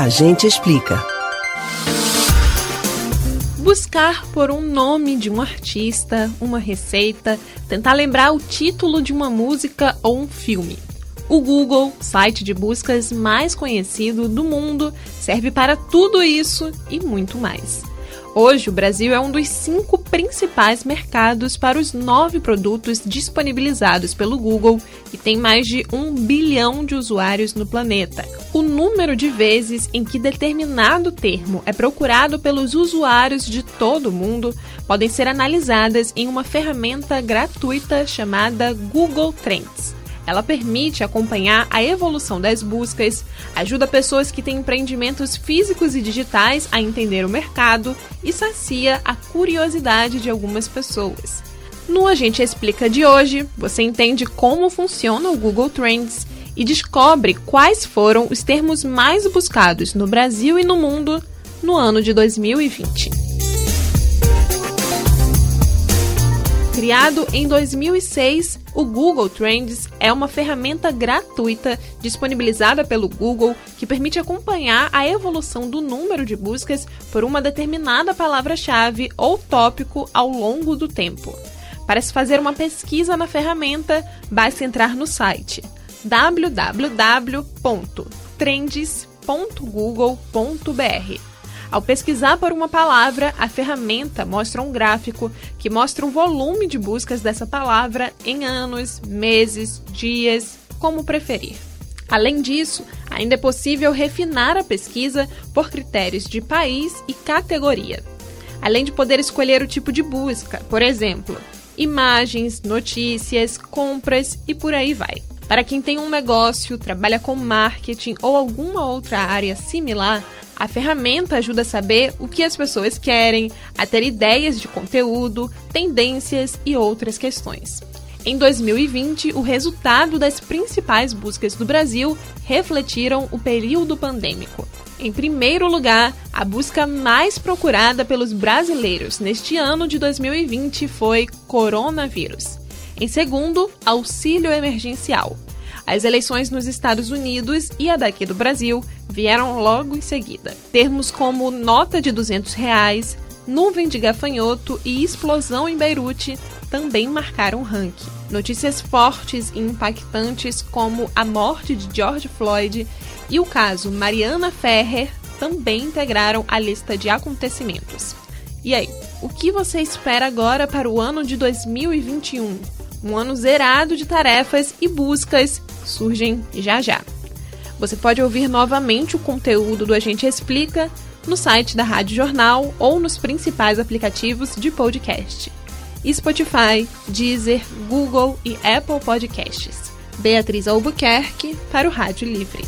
A gente explica. Buscar por um nome de um artista, uma receita, tentar lembrar o título de uma música ou um filme. O Google, site de buscas mais conhecido do mundo, serve para tudo isso e muito mais. Hoje, o Brasil é um dos cinco principais mercados para os nove produtos disponibilizados pelo Google e tem mais de um bilhão de usuários no planeta. O número de vezes em que determinado termo é procurado pelos usuários de todo o mundo podem ser analisadas em uma ferramenta gratuita chamada Google Trends. Ela permite acompanhar a evolução das buscas, ajuda pessoas que têm empreendimentos físicos e digitais a entender o mercado e sacia a curiosidade de algumas pessoas. No A Gente Explica de hoje, você entende como funciona o Google Trends e descobre quais foram os termos mais buscados no Brasil e no mundo no ano de 2020. Criado em 2006, o Google Trends é uma ferramenta gratuita disponibilizada pelo Google que permite acompanhar a evolução do número de buscas por uma determinada palavra-chave ou tópico ao longo do tempo. Para se fazer uma pesquisa na ferramenta, basta entrar no site www.trends.google.br ao pesquisar por uma palavra, a ferramenta mostra um gráfico que mostra o volume de buscas dessa palavra em anos, meses, dias, como preferir. Além disso, ainda é possível refinar a pesquisa por critérios de país e categoria. Além de poder escolher o tipo de busca, por exemplo, imagens, notícias, compras e por aí vai. Para quem tem um negócio, trabalha com marketing ou alguma outra área similar, a ferramenta ajuda a saber o que as pessoas querem, a ter ideias de conteúdo, tendências e outras questões. Em 2020, o resultado das principais buscas do Brasil refletiram o período pandêmico. Em primeiro lugar, a busca mais procurada pelos brasileiros neste ano de 2020 foi coronavírus. Em segundo, auxílio emergencial. As eleições nos Estados Unidos e a daqui do Brasil vieram logo em seguida. Termos como nota de 200 reais, nuvem de gafanhoto e explosão em Beirute também marcaram o ranking. Notícias fortes e impactantes como a morte de George Floyd e o caso Mariana Ferrer também integraram a lista de acontecimentos. E aí, o que você espera agora para o ano de 2021? Um ano zerado de tarefas e buscas surgem já já. Você pode ouvir novamente o conteúdo do Agente Explica no site da Rádio Jornal ou nos principais aplicativos de podcast. Spotify, Deezer, Google e Apple Podcasts. Beatriz Albuquerque para o Rádio Livre.